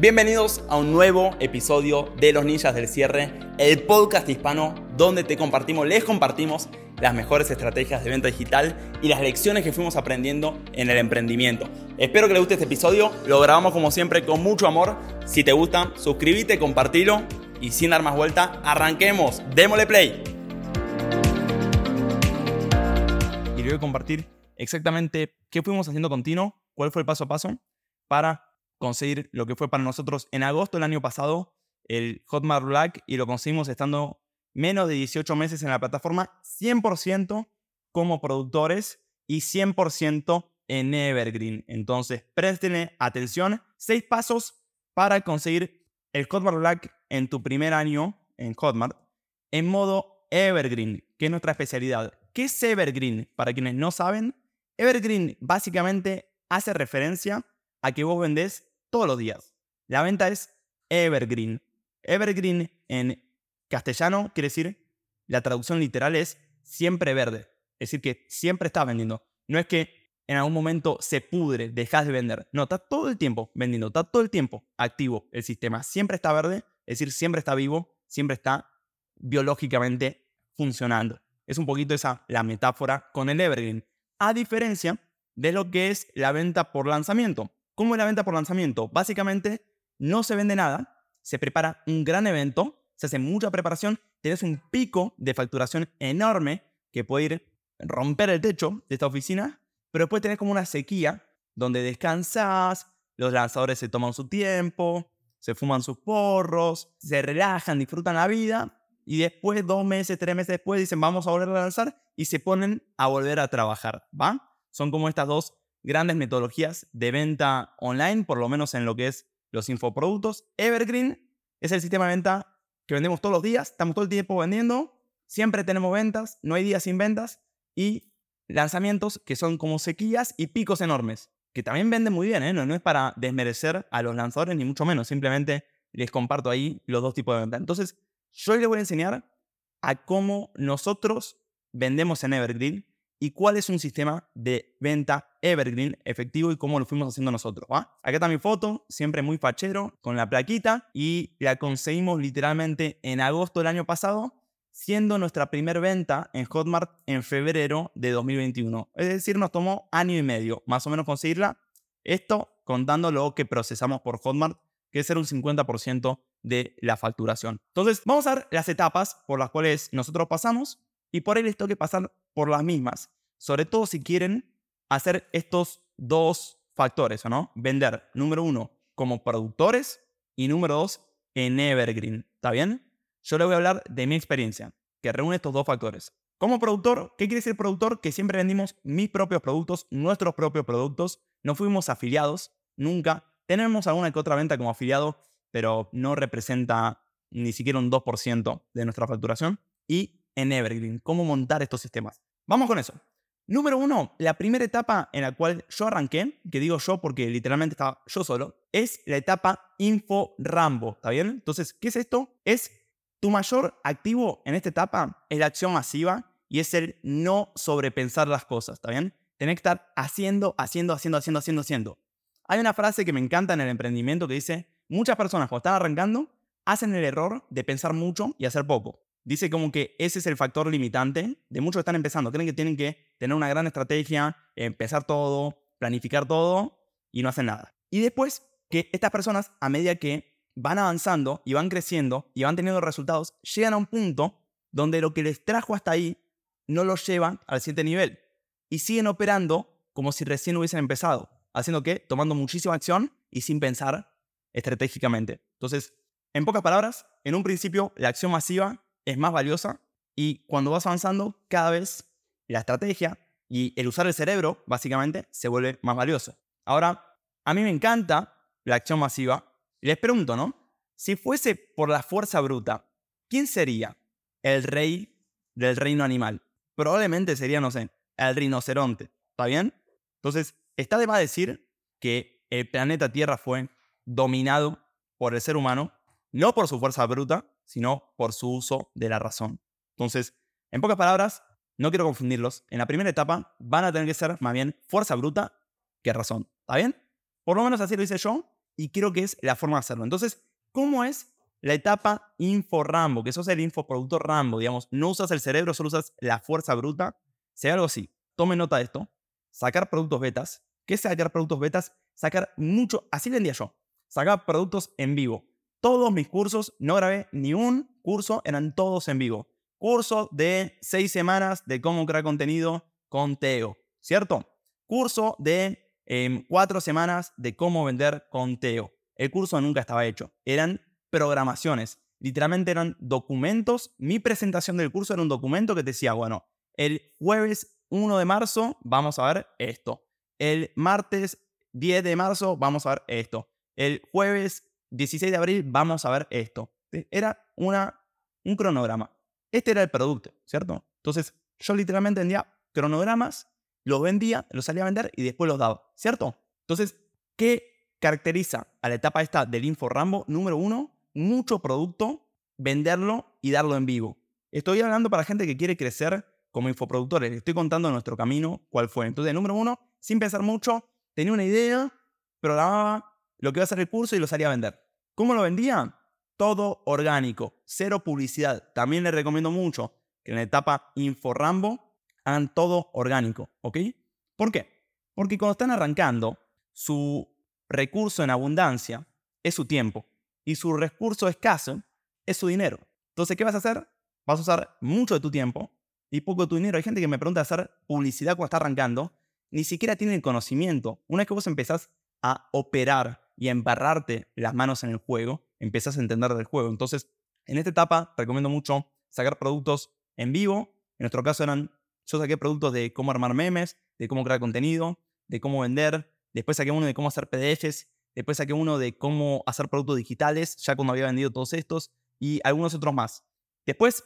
Bienvenidos a un nuevo episodio de Los Ninjas del Cierre, el podcast hispano donde te compartimos, les compartimos las mejores estrategias de venta digital y las lecciones que fuimos aprendiendo en el emprendimiento. Espero que les guste este episodio, lo grabamos como siempre con mucho amor. Si te gusta, suscríbete, compartilo y sin dar más vuelta, arranquemos, démosle play. Y voy a compartir exactamente qué fuimos haciendo continuo, cuál fue el paso a paso para conseguir lo que fue para nosotros en agosto del año pasado el Hotmart Black y lo conseguimos estando menos de 18 meses en la plataforma 100% como productores y 100% en Evergreen. Entonces, presten atención. Seis pasos para conseguir el Hotmart Black en tu primer año en Hotmart en modo Evergreen, que es nuestra especialidad. ¿Qué es Evergreen? Para quienes no saben, Evergreen básicamente hace referencia a que vos vendés todos los días. La venta es evergreen. Evergreen en castellano quiere decir, la traducción literal es siempre verde. Es decir, que siempre está vendiendo. No es que en algún momento se pudre, dejas de vender. No, está todo el tiempo vendiendo, está todo el tiempo activo el sistema. Siempre está verde, es decir, siempre está vivo, siempre está biológicamente funcionando. Es un poquito esa la metáfora con el evergreen. A diferencia de lo que es la venta por lanzamiento. ¿Cómo es la venta por lanzamiento? Básicamente, no se vende nada, se prepara un gran evento, se hace mucha preparación, tienes un pico de facturación enorme que puede ir romper el techo de esta oficina, pero después tenés como una sequía donde descansas, los lanzadores se toman su tiempo, se fuman sus porros, se relajan, disfrutan la vida y después, dos meses, tres meses después, dicen vamos a volver a lanzar y se ponen a volver a trabajar, ¿va? Son como estas dos grandes metodologías de venta online, por lo menos en lo que es los infoproductos. Evergreen es el sistema de venta que vendemos todos los días, estamos todo el tiempo vendiendo, siempre tenemos ventas, no hay días sin ventas y lanzamientos que son como sequías y picos enormes, que también venden muy bien, ¿eh? no, no es para desmerecer a los lanzadores ni mucho menos, simplemente les comparto ahí los dos tipos de venta. Entonces, yo les voy a enseñar a cómo nosotros vendemos en Evergreen y cuál es un sistema de venta evergreen efectivo y cómo lo fuimos haciendo nosotros. ¿va? Acá está mi foto, siempre muy fachero, con la plaquita y la conseguimos literalmente en agosto del año pasado, siendo nuestra primera venta en Hotmart en febrero de 2021. Es decir, nos tomó año y medio más o menos conseguirla. Esto contando lo que procesamos por Hotmart, que es un 50% de la facturación. Entonces, vamos a ver las etapas por las cuales nosotros pasamos y por ahí les tengo que pasar por las mismas. Sobre todo si quieren hacer estos dos factores, no? Vender, número uno, como productores y número dos, en Evergreen. ¿Está bien? Yo les voy a hablar de mi experiencia, que reúne estos dos factores. Como productor, ¿qué quiere decir productor? Que siempre vendimos mis propios productos, nuestros propios productos. No fuimos afiliados, nunca. Tenemos alguna que otra venta como afiliado, pero no representa ni siquiera un 2% de nuestra facturación. Y en Evergreen, cómo montar estos sistemas. Vamos con eso. Número uno, la primera etapa en la cual yo arranqué, que digo yo porque literalmente estaba yo solo, es la etapa Info Rambo, ¿está bien? Entonces, ¿qué es esto? Es tu mayor activo en esta etapa es la acción masiva y es el no sobrepensar las cosas, ¿está bien? Tener que estar haciendo, haciendo, haciendo, haciendo, haciendo, haciendo. Hay una frase que me encanta en el emprendimiento que dice, muchas personas cuando están arrancando hacen el error de pensar mucho y hacer poco dice como que ese es el factor limitante de muchos que están empezando. Creen que tienen que tener una gran estrategia, empezar todo, planificar todo y no hacen nada. Y después que estas personas, a medida que van avanzando y van creciendo y van teniendo resultados, llegan a un punto donde lo que les trajo hasta ahí no los llevan al siguiente nivel y siguen operando como si recién hubiesen empezado, haciendo que tomando muchísima acción y sin pensar estratégicamente. Entonces, en pocas palabras, en un principio la acción masiva es más valiosa y cuando vas avanzando, cada vez la estrategia y el usar el cerebro, básicamente, se vuelve más valioso. Ahora, a mí me encanta la acción masiva. Les pregunto, ¿no? Si fuese por la fuerza bruta, ¿quién sería el rey del reino animal? Probablemente sería, no sé, el rinoceronte. ¿Está bien? Entonces, está de más decir que el planeta Tierra fue dominado por el ser humano, no por su fuerza bruta, sino por su uso de la razón. Entonces, en pocas palabras, no quiero confundirlos. En la primera etapa van a tener que ser más bien fuerza bruta que razón. ¿Está bien? Por lo menos así lo hice yo y creo que es la forma de hacerlo. Entonces, ¿cómo es la etapa info Rambo? Que sos el infoproductor Rambo, digamos, no usas el cerebro, solo usas la fuerza bruta. Sea algo así. Tome nota de esto. Sacar productos betas. ¿Qué es sacar productos betas? Sacar mucho, así vendía yo. Sacar productos en vivo. Todos mis cursos, no grabé ni un curso, eran todos en vivo. Curso de seis semanas de cómo crear contenido con Teo, ¿cierto? Curso de em, cuatro semanas de cómo vender con Teo. El curso nunca estaba hecho. Eran programaciones. Literalmente eran documentos. Mi presentación del curso era un documento que decía, bueno, el jueves 1 de marzo vamos a ver esto. El martes 10 de marzo vamos a ver esto. El jueves 16 de abril vamos a ver esto. Era una, un cronograma. Este era el producto, ¿cierto? Entonces, yo literalmente vendía cronogramas, los vendía, los salía a vender y después los daba, ¿cierto? Entonces, ¿qué caracteriza a la etapa esta del Info Rambo? Número uno, mucho producto, venderlo y darlo en vivo. Estoy hablando para gente que quiere crecer como infoproductores. Estoy contando nuestro camino, cuál fue. Entonces, número uno, sin pensar mucho, tenía una idea, programaba lo que iba a ser el curso y lo salía a vender. ¿Cómo lo vendía? Todo orgánico, cero publicidad. También les recomiendo mucho que en la etapa InfoRambo hagan todo orgánico, ¿ok? ¿Por qué? Porque cuando están arrancando, su recurso en abundancia es su tiempo y su recurso escaso es su dinero. Entonces, ¿qué vas a hacer? Vas a usar mucho de tu tiempo y poco de tu dinero. Hay gente que me pregunta hacer publicidad cuando está arrancando, ni siquiera tiene el conocimiento. Una vez que vos empezás a operar y a embarrarte las manos en el juego, empezás a entender del juego. Entonces, en esta etapa recomiendo mucho sacar productos en vivo. En nuestro caso eran, yo saqué productos de cómo armar memes, de cómo crear contenido, de cómo vender. Después saqué uno de cómo hacer PDFs. Después saqué uno de cómo hacer productos digitales, ya cuando había vendido todos estos. Y algunos otros más. Después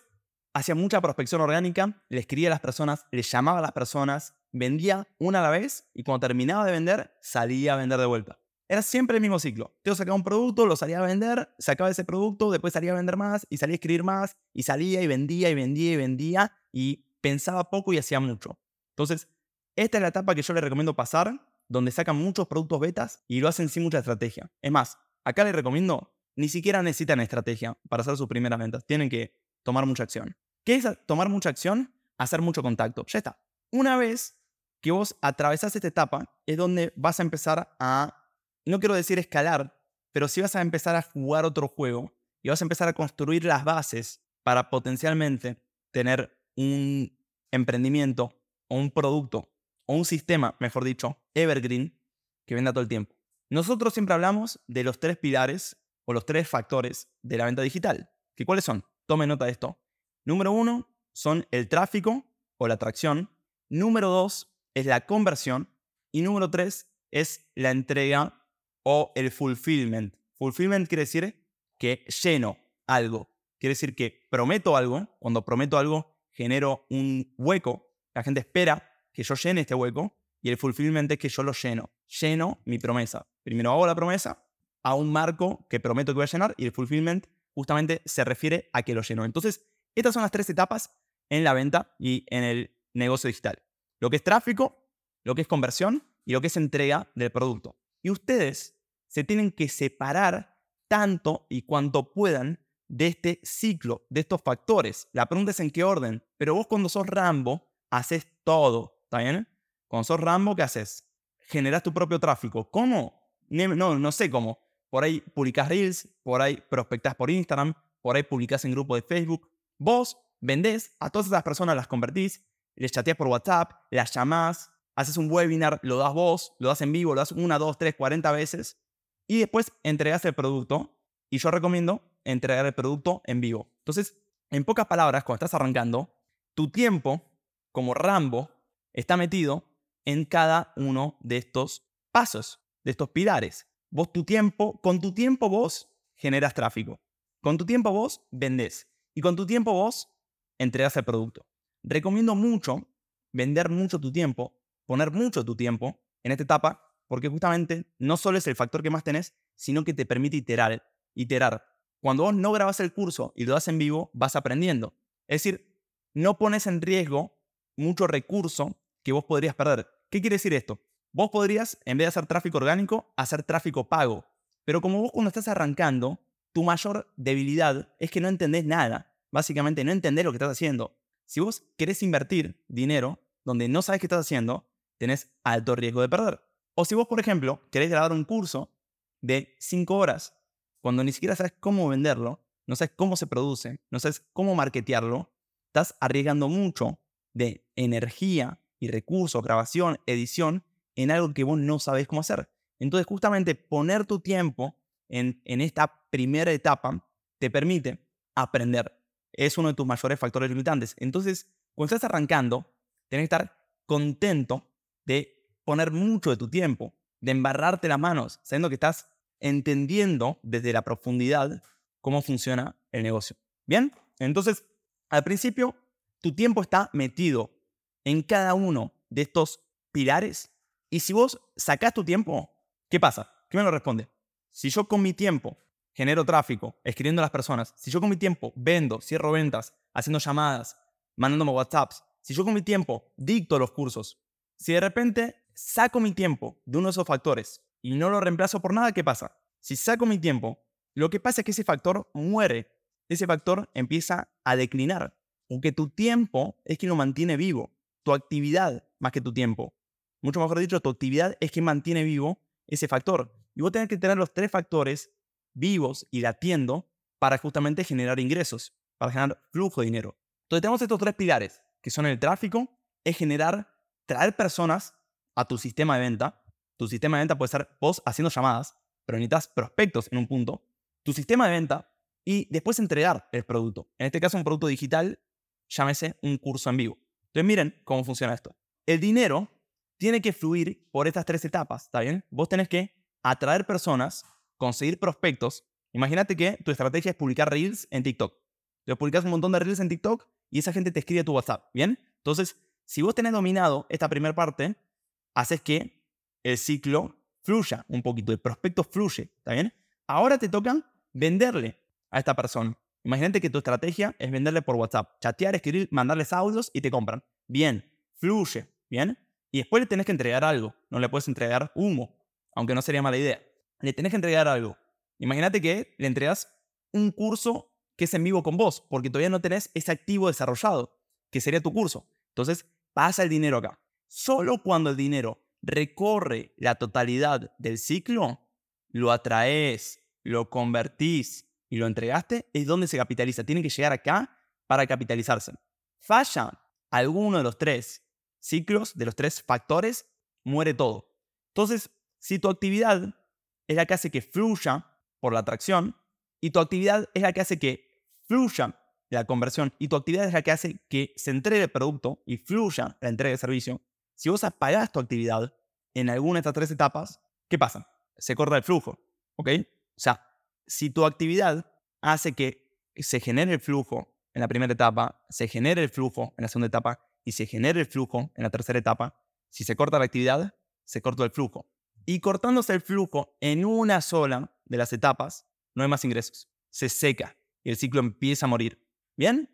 hacía mucha prospección orgánica, le escribía a las personas, le llamaba a las personas, vendía una a la vez y cuando terminaba de vender, salía a vender de vuelta. Era siempre el mismo ciclo. Yo sacaba un producto, lo salía a vender, sacaba ese producto, después salía a vender más y salía a escribir más y salía y vendía y vendía y vendía y pensaba poco y hacía mucho. Entonces, esta es la etapa que yo les recomiendo pasar, donde sacan muchos productos betas y lo hacen sin mucha estrategia. Es más, acá les recomiendo, ni siquiera necesitan estrategia para hacer sus primeras ventas. Tienen que tomar mucha acción. ¿Qué es tomar mucha acción? Hacer mucho contacto. Ya está. Una vez que vos atravesás esta etapa, es donde vas a empezar a no quiero decir escalar, pero si vas a empezar a jugar otro juego y vas a empezar a construir las bases para potencialmente tener un emprendimiento o un producto o un sistema, mejor dicho, evergreen, que venda todo el tiempo. Nosotros siempre hablamos de los tres pilares o los tres factores de la venta digital. ¿Que ¿Cuáles son? Tome nota de esto. Número uno son el tráfico o la atracción. Número dos es la conversión. Y número tres es la entrega o el fulfillment. Fulfillment quiere decir que lleno algo. Quiere decir que prometo algo. Cuando prometo algo, genero un hueco. La gente espera que yo llene este hueco. Y el fulfillment es que yo lo lleno. Lleno mi promesa. Primero hago la promesa a un marco que prometo que voy a llenar. Y el fulfillment justamente se refiere a que lo lleno. Entonces, estas son las tres etapas en la venta y en el negocio digital. Lo que es tráfico, lo que es conversión y lo que es entrega del producto. Y ustedes se tienen que separar tanto y cuanto puedan de este ciclo, de estos factores. La pregunta es en qué orden. Pero vos cuando sos Rambo, haces todo. ¿Está bien? Cuando sos Rambo, ¿qué haces? Generas tu propio tráfico. ¿Cómo? No, no sé cómo. Por ahí publicas Reels, por ahí prospectas por Instagram, por ahí publicas en grupo de Facebook. Vos vendés, a todas esas personas las convertís, les chateas por WhatsApp, las llamás, haces un webinar, lo das vos, lo das en vivo, lo das una, dos, tres, cuarenta veces y después entregas el producto. Y yo recomiendo entregar el producto en vivo. Entonces, en pocas palabras, cuando estás arrancando, tu tiempo, como Rambo, está metido en cada uno de estos pasos, de estos pilares. Vos tu tiempo, con tu tiempo vos generas tráfico. Con tu tiempo vos vendés. Y con tu tiempo vos entregas el producto. Recomiendo mucho vender mucho tu tiempo poner mucho tu tiempo en esta etapa, porque justamente no solo es el factor que más tenés, sino que te permite iterar. iterar. Cuando vos no grabas el curso y lo das en vivo, vas aprendiendo. Es decir, no pones en riesgo mucho recurso que vos podrías perder. ¿Qué quiere decir esto? Vos podrías, en vez de hacer tráfico orgánico, hacer tráfico pago. Pero como vos cuando estás arrancando, tu mayor debilidad es que no entendés nada. Básicamente no entendés lo que estás haciendo. Si vos querés invertir dinero donde no sabes qué estás haciendo, tenés alto riesgo de perder. O si vos, por ejemplo, querés grabar un curso de 5 horas, cuando ni siquiera sabes cómo venderlo, no sabes cómo se produce, no sabes cómo marketearlo, estás arriesgando mucho de energía y recursos, grabación, edición, en algo que vos no sabés cómo hacer. Entonces, justamente poner tu tiempo en, en esta primera etapa te permite aprender. Es uno de tus mayores factores limitantes. Entonces, cuando estás arrancando, tienes que estar contento de poner mucho de tu tiempo, de embarrarte las manos, sabiendo que estás entendiendo desde la profundidad cómo funciona el negocio. Bien, entonces, al principio, tu tiempo está metido en cada uno de estos pilares. Y si vos sacás tu tiempo, ¿qué pasa? ¿Qué me lo responde? Si yo con mi tiempo genero tráfico, escribiendo a las personas, si yo con mi tiempo vendo, cierro ventas, haciendo llamadas, mandándome WhatsApps, si yo con mi tiempo dicto los cursos, si de repente saco mi tiempo de uno de esos factores y no lo reemplazo por nada, ¿qué pasa? Si saco mi tiempo, lo que pasa es que ese factor muere, ese factor empieza a declinar, aunque tu tiempo es quien lo mantiene vivo, tu actividad más que tu tiempo. Mucho mejor dicho, tu actividad es quien mantiene vivo ese factor. Y vos tenés que tener los tres factores vivos y latiendo para justamente generar ingresos, para generar flujo de dinero. Entonces tenemos estos tres pilares, que son el tráfico, es generar traer personas a tu sistema de venta. Tu sistema de venta puede ser vos haciendo llamadas, pero necesitas prospectos en un punto. Tu sistema de venta y después entregar el producto. En este caso, un producto digital, llámese un curso en vivo. Entonces, miren cómo funciona esto. El dinero tiene que fluir por estas tres etapas, ¿está bien? Vos tenés que atraer personas, conseguir prospectos. Imagínate que tu estrategia es publicar reels en TikTok. Te publicas un montón de reels en TikTok y esa gente te escribe a tu WhatsApp, ¿bien? Entonces, si vos tenés dominado esta primera parte, haces que el ciclo fluya un poquito, el prospecto fluye, ¿está? Ahora te toca venderle a esta persona. Imagínate que tu estrategia es venderle por WhatsApp, chatear, escribir, mandarles audios y te compran. Bien, fluye, ¿bien? Y después le tenés que entregar algo. No le puedes entregar humo, aunque no sería mala idea. Le tenés que entregar algo. Imagínate que le entregas un curso que es en vivo con vos, porque todavía no tenés ese activo desarrollado, que sería tu curso. Entonces, pasa el dinero acá. Solo cuando el dinero recorre la totalidad del ciclo, lo atraes, lo convertís y lo entregaste, es donde se capitaliza. Tiene que llegar acá para capitalizarse. Falla alguno de los tres ciclos, de los tres factores, muere todo. Entonces, si tu actividad es la que hace que fluya por la atracción y tu actividad es la que hace que fluya la conversión y tu actividad es la que hace que se entregue el producto y fluya la entrega de servicio, si vos apagás tu actividad en alguna de estas tres etapas, ¿qué pasa? Se corta el flujo, ¿ok? O sea, si tu actividad hace que se genere el flujo en la primera etapa, se genere el flujo en la segunda etapa y se genere el flujo en la tercera etapa, si se corta la actividad, se corta el flujo. Y cortándose el flujo en una sola de las etapas, no hay más ingresos. Se seca y el ciclo empieza a morir. ¿Bien?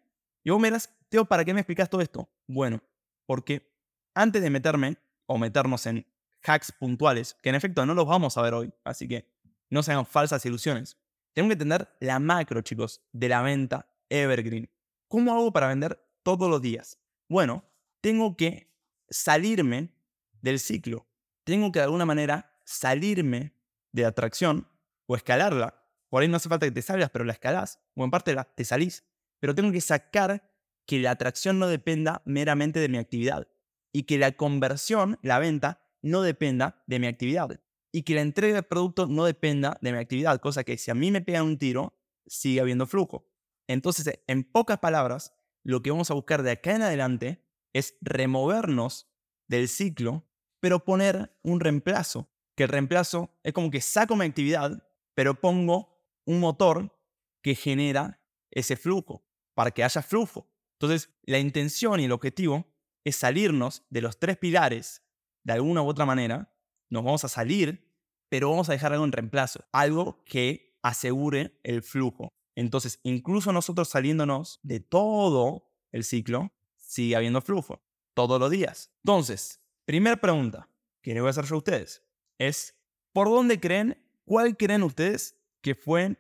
Y vos me dirás, Teo, ¿para qué me explicas todo esto? Bueno, porque antes de meterme o meternos en hacks puntuales, que en efecto no los vamos a ver hoy, así que no sean falsas ilusiones, tengo que entender la macro, chicos, de la venta evergreen. ¿Cómo hago para vender todos los días? Bueno, tengo que salirme del ciclo. Tengo que de alguna manera salirme de la atracción o escalarla. Por ahí no hace falta que te salgas, pero la escalás. O en parte te salís pero tengo que sacar que la atracción no dependa meramente de mi actividad y que la conversión, la venta, no dependa de mi actividad y que la entrega de producto no dependa de mi actividad, cosa que si a mí me pegan un tiro, sigue habiendo flujo. Entonces, en pocas palabras, lo que vamos a buscar de acá en adelante es removernos del ciclo, pero poner un reemplazo, que el reemplazo es como que saco mi actividad, pero pongo un motor que genera ese flujo para que haya flujo. Entonces, la intención y el objetivo es salirnos de los tres pilares de alguna u otra manera. Nos vamos a salir, pero vamos a dejar algo en reemplazo, algo que asegure el flujo. Entonces, incluso nosotros saliéndonos de todo el ciclo, sigue habiendo flujo todos los días. Entonces, primera pregunta que le voy a hacer yo a ustedes es, ¿por dónde creen ¿cuál creen ustedes que fue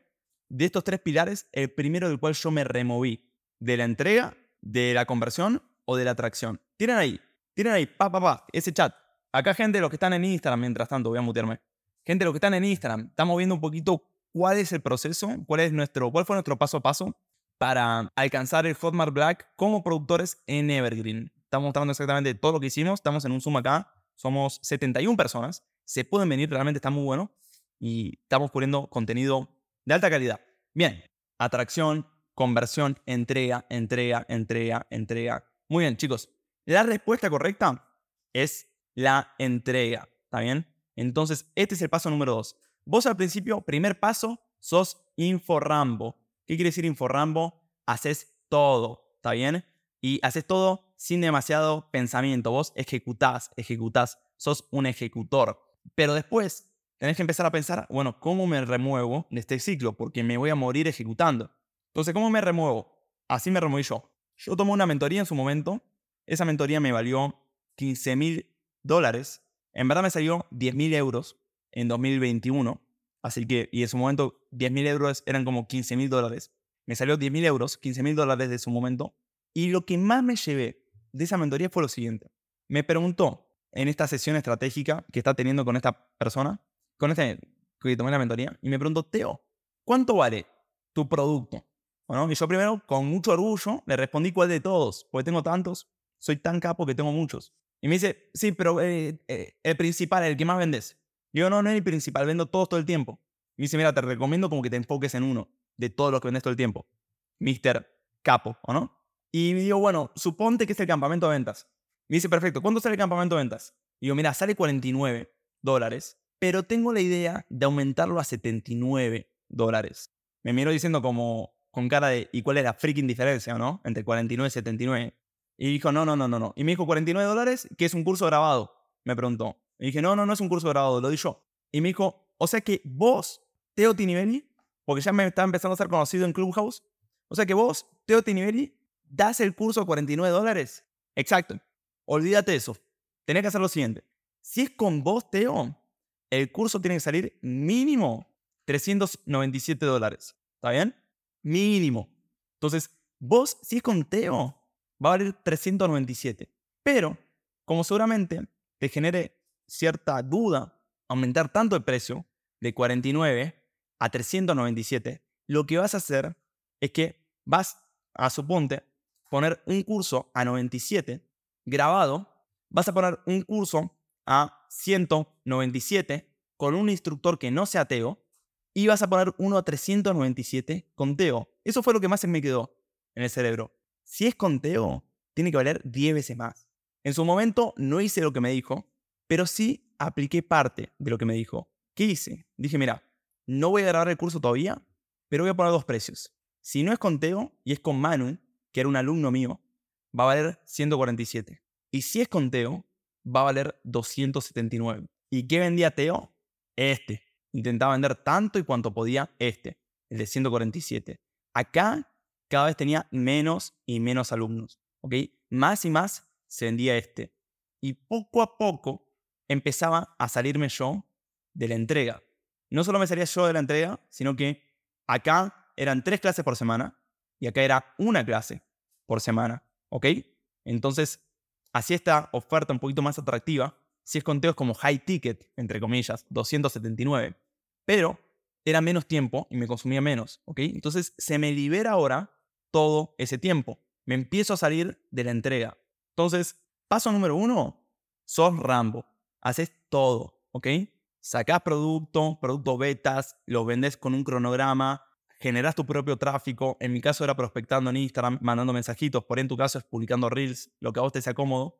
de estos tres pilares el primero del cual yo me removí? ¿De la entrega, de la conversión o de la atracción? Tienen ahí, tienen ahí, pa, pa, pa, ese chat. Acá gente, los que están en Instagram, mientras tanto, voy a mutearme. Gente, los que están en Instagram, estamos viendo un poquito cuál es el proceso, cuál, es nuestro, cuál fue nuestro paso a paso para alcanzar el Hotmart Black como productores en Evergreen. Estamos mostrando exactamente todo lo que hicimos. Estamos en un Zoom acá. Somos 71 personas. Se pueden venir, realmente está muy bueno. Y estamos poniendo contenido de alta calidad. Bien, atracción, conversión, entrega, entrega, entrega, entrega. Muy bien, chicos. La respuesta correcta es la entrega. ¿Está bien? Entonces, este es el paso número dos. Vos al principio, primer paso, sos inforrambo. ¿Qué quiere decir inforrambo? Haces todo, ¿está bien? Y haces todo sin demasiado pensamiento. Vos ejecutás, ejecutás, sos un ejecutor. Pero después tenés que empezar a pensar, bueno, ¿cómo me remuevo de este ciclo? Porque me voy a morir ejecutando. Entonces, ¿cómo me remuevo? Así me removí yo. Yo tomé una mentoría en su momento. Esa mentoría me valió 15 mil dólares. En verdad me salió 10 mil euros en 2021. Así que, y en su momento 10 mil euros eran como 15 mil dólares. Me salió 10 mil euros, 15 mil dólares de su momento. Y lo que más me llevé de esa mentoría fue lo siguiente. Me preguntó en esta sesión estratégica que está teniendo con esta persona, con este que tomé la mentoría, y me preguntó, Teo, ¿cuánto vale tu producto? Bueno, y yo primero, con mucho orgullo, le respondí cuál de todos, porque tengo tantos, soy tan capo que tengo muchos. Y me dice, sí, pero eh, eh, el principal, el que más vendes. Yo no, no es el principal, vendo todos todo el tiempo. Y me dice, mira, te recomiendo como que te enfoques en uno de todos los que vendes todo el tiempo. Mister Capo, ¿o no? Y me digo, bueno, suponte que es el campamento de ventas. Me dice, perfecto, ¿cuánto sale el campamento de ventas? Y digo, mira, sale 49 dólares, pero tengo la idea de aumentarlo a 79 dólares. Me miro diciendo como con cara de, ¿y cuál es la freaking diferencia, no? Entre 49 y 79. Y dijo, no, no, no, no, no. Y me dijo, 49 dólares, que es un curso grabado. Me preguntó. Y dije, no, no, no es un curso grabado, lo di yo. Y me dijo, o sea que vos, Teo Tinibelli, porque ya me está empezando a ser conocido en Clubhouse, o sea que vos, Teo Tinibelli, das el curso a 49 dólares. Exacto. Olvídate eso. Tenés que hacer lo siguiente. Si es con vos, Teo, el curso tiene que salir mínimo 397 dólares. ¿Está bien? Mínimo. Entonces, vos, si es con Teo, va a valer 397. Pero, como seguramente te genere cierta duda aumentar tanto el precio de 49 a 397, lo que vas a hacer es que vas a, suponte, poner un curso a 97 grabado, vas a poner un curso a 197 con un instructor que no sea Teo y vas a poner uno a 397 con Teo. Eso fue lo que más se me quedó en el cerebro. Si es con Teo, tiene que valer 10 veces más. En su momento no hice lo que me dijo, pero sí apliqué parte de lo que me dijo. ¿Qué hice? Dije, mira, no voy a grabar el curso todavía, pero voy a poner dos precios. Si no es con Teo y es con Manu, que era un alumno mío, va a valer 147. Y si es con Teo, va a valer 279. ¿Y qué vendía Teo? Este. Intentaba vender tanto y cuanto podía este, el de 147. Acá cada vez tenía menos y menos alumnos. ¿ok? Más y más se vendía este. Y poco a poco empezaba a salirme yo de la entrega. No solo me salía yo de la entrega, sino que acá eran tres clases por semana y acá era una clase por semana, ¿ok? Entonces, así esta oferta un poquito más atractiva, si es conteos como high ticket, entre comillas, 279, pero era menos tiempo y me consumía menos, ¿ok? Entonces, se me libera ahora todo ese tiempo. Me empiezo a salir de la entrega. Entonces, paso número uno, sos Rambo haces todo, ¿ok? Sacás producto, producto betas, los vendes con un cronograma, generas tu propio tráfico. En mi caso era prospectando en Instagram, mandando mensajitos, por en tu caso es publicando reels, lo que a vos te sea cómodo.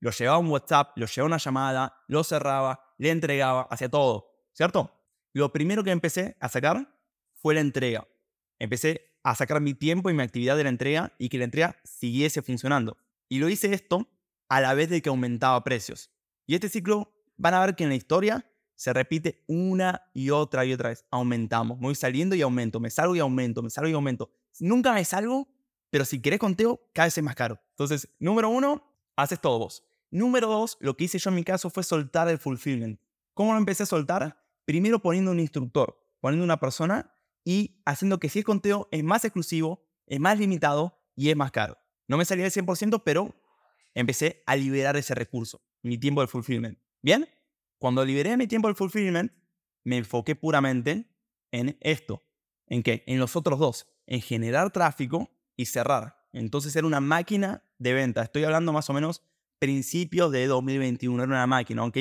Lo llevaba a un WhatsApp, lo llevaba a una llamada, lo cerraba, le entregaba, hacía todo, ¿cierto? Lo primero que empecé a sacar fue la entrega. Empecé a sacar mi tiempo y mi actividad de la entrega y que la entrega siguiese funcionando. Y lo hice esto a la vez de que aumentaba precios. Y este ciclo van a ver que en la historia se repite una y otra y otra vez. Aumentamos, voy saliendo y aumento, me salgo y aumento, me salgo y aumento. Nunca me salgo, pero si querés conteo, cada vez es más caro. Entonces, número uno, haces todo vos. Número dos, lo que hice yo en mi caso fue soltar el fulfillment. ¿Cómo lo empecé a soltar? primero poniendo un instructor, poniendo una persona y haciendo que si es conteo es más exclusivo, es más limitado y es más caro. No me salía del 100%, pero empecé a liberar ese recurso, mi tiempo de fulfillment. ¿Bien? Cuando liberé mi tiempo de fulfillment, me enfoqué puramente en esto. ¿En qué? En los otros dos. En generar tráfico y cerrar. Entonces era una máquina de venta. Estoy hablando más o menos principios de 2021. Era una máquina, ¿ok?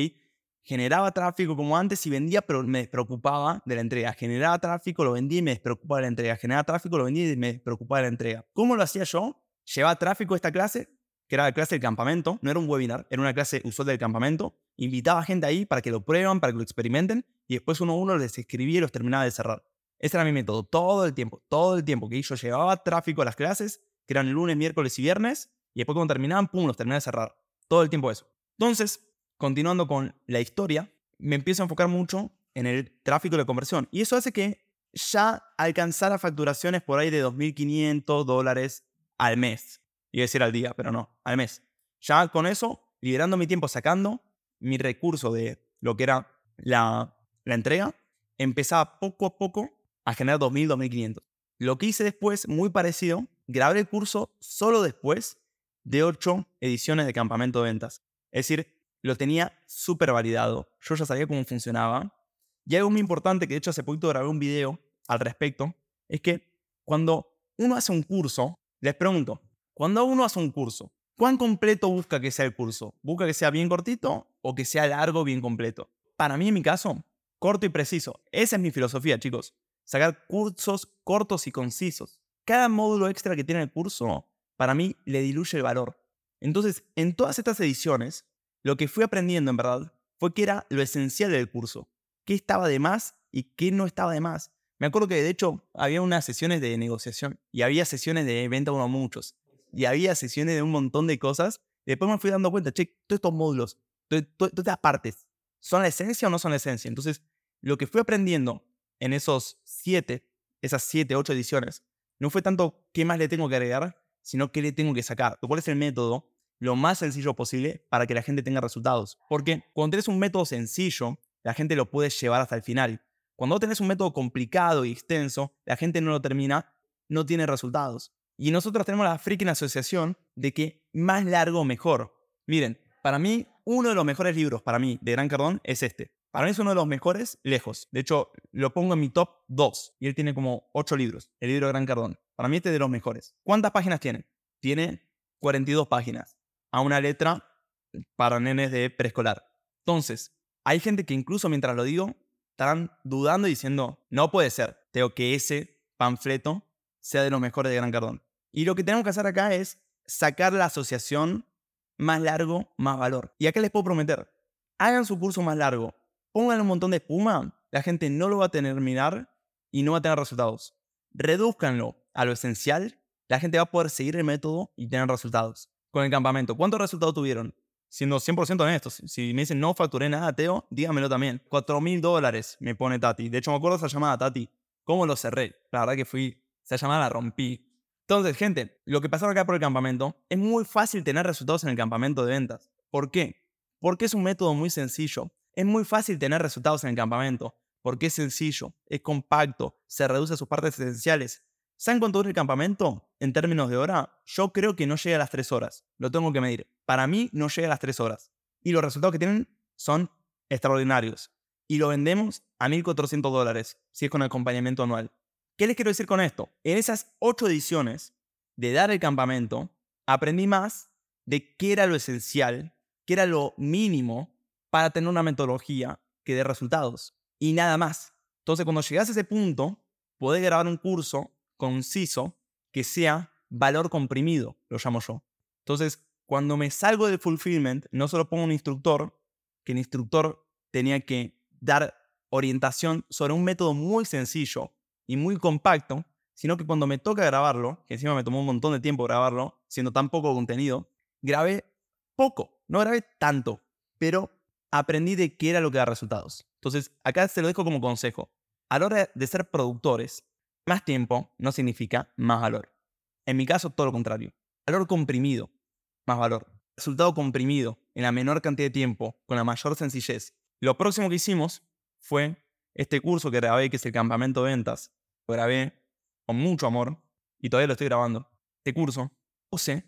Generaba tráfico como antes y vendía, pero me despreocupaba de la entrega. Generaba tráfico, lo vendía y me despreocupaba de la entrega. Generaba tráfico, lo vendía y me despreocupaba de la entrega. ¿Cómo lo hacía yo? Llevaba tráfico a esta clase, que era la clase del campamento. No era un webinar, era una clase usual del campamento. Invitaba gente ahí para que lo prueban, para que lo experimenten. Y después uno a uno les escribía y los terminaba de cerrar. Ese era mi método, todo el tiempo, todo el tiempo que yo llevaba tráfico a las clases, que eran lunes, miércoles y viernes, y después cuando terminaban, pum, los terminaba de cerrar. Todo el tiempo eso. Entonces, continuando con la historia, me empiezo a enfocar mucho en el tráfico de conversión. Y eso hace que ya alcanzara facturaciones por ahí de 2.500 dólares al mes. Iba a decir al día, pero no, al mes. Ya con eso, liberando mi tiempo, sacando mi recurso de lo que era la, la entrega, empezaba poco a poco a generar 2.000, 2.500. Lo que hice después, muy parecido, grabé el curso solo después de 8 ediciones de campamento de ventas. Es decir, lo tenía súper validado. Yo ya sabía cómo funcionaba. Y algo muy importante, que de hecho hace poquito grabé un video al respecto, es que cuando uno hace un curso, les pregunto, cuando uno hace un curso, ¿cuán completo busca que sea el curso? ¿Busca que sea bien cortito o que sea largo, bien completo? Para mí, en mi caso, corto y preciso. Esa es mi filosofía, chicos sacar cursos cortos y concisos. Cada módulo extra que tiene el curso, para mí, le diluye el valor. Entonces, en todas estas ediciones, lo que fui aprendiendo en verdad fue que era lo esencial del curso. ¿Qué estaba de más y qué no estaba de más? Me acuerdo que de hecho había unas sesiones de negociación y había sesiones de venta uno a muchos y había sesiones de un montón de cosas. Y después me fui dando cuenta, che, todos estos módulos, todas estas partes, ¿son la esencia o no son la esencia? Entonces, lo que fui aprendiendo en esos siete, esas siete, ocho ediciones, no fue tanto qué más le tengo que agregar, sino qué le tengo que sacar. ¿Cuál es el método lo más sencillo posible para que la gente tenga resultados? Porque cuando tienes un método sencillo, la gente lo puede llevar hasta el final. Cuando tenés un método complicado y extenso, la gente no lo termina, no tiene resultados. Y nosotros tenemos la freaking asociación de que más largo mejor. Miren, para mí, uno de los mejores libros para mí de Gran Cardón es este. Para mí es uno de los mejores lejos. De hecho, lo pongo en mi top 2. Y él tiene como 8 libros. El libro de Gran Cardón. Para mí este es de los mejores. ¿Cuántas páginas tiene? Tiene 42 páginas. A una letra para nenes de preescolar. Entonces, hay gente que incluso mientras lo digo, están dudando y diciendo, no puede ser. Tengo que ese panfleto sea de los mejores de Gran Cardón. Y lo que tenemos que hacer acá es sacar la asociación más largo, más valor. Y acá les puedo prometer, hagan su curso más largo, pongan un montón de espuma, la gente no lo va a terminar y no va a tener resultados. Reduzcanlo a lo esencial, la gente va a poder seguir el método y tener resultados. Con el campamento, ¿cuántos resultados tuvieron? Siendo 100% honestos, si me dicen no facturé nada, Teo, dígamelo también. 4 mil dólares me pone Tati. De hecho, me acuerdo esa llamada, Tati. ¿Cómo lo cerré? La verdad que fui, esa llamada la rompí. Entonces, gente, lo que pasaba acá por el campamento, es muy fácil tener resultados en el campamento de ventas. ¿Por qué? Porque es un método muy sencillo. Es muy fácil tener resultados en el campamento, porque es sencillo, es compacto, se reduce a sus partes esenciales. ¿Saben cuánto dura el campamento? En términos de hora, yo creo que no llega a las 3 horas. Lo tengo que medir. Para mí no llega a las 3 horas. Y los resultados que tienen son extraordinarios. Y lo vendemos a 1.400 dólares, si es con acompañamiento anual. ¿Qué les quiero decir con esto? En esas 8 ediciones de dar el campamento, aprendí más de qué era lo esencial, qué era lo mínimo para tener una metodología que dé resultados y nada más. Entonces, cuando llegas a ese punto, puedes grabar un curso conciso que sea valor comprimido, lo llamo yo. Entonces, cuando me salgo del fulfillment, no solo pongo un instructor, que el instructor tenía que dar orientación sobre un método muy sencillo y muy compacto, sino que cuando me toca grabarlo, que encima me tomó un montón de tiempo grabarlo, siendo tan poco contenido, grabé poco, no grabé tanto, pero aprendí de qué era lo que da resultados. Entonces, acá se lo dejo como consejo. A la hora de ser productores, más tiempo no significa más valor. En mi caso, todo lo contrario. Valor comprimido, más valor. Resultado comprimido en la menor cantidad de tiempo, con la mayor sencillez. Lo próximo que hicimos fue este curso que grabé, que es el campamento de ventas, lo grabé con mucho amor y todavía lo estoy grabando. Este curso, puse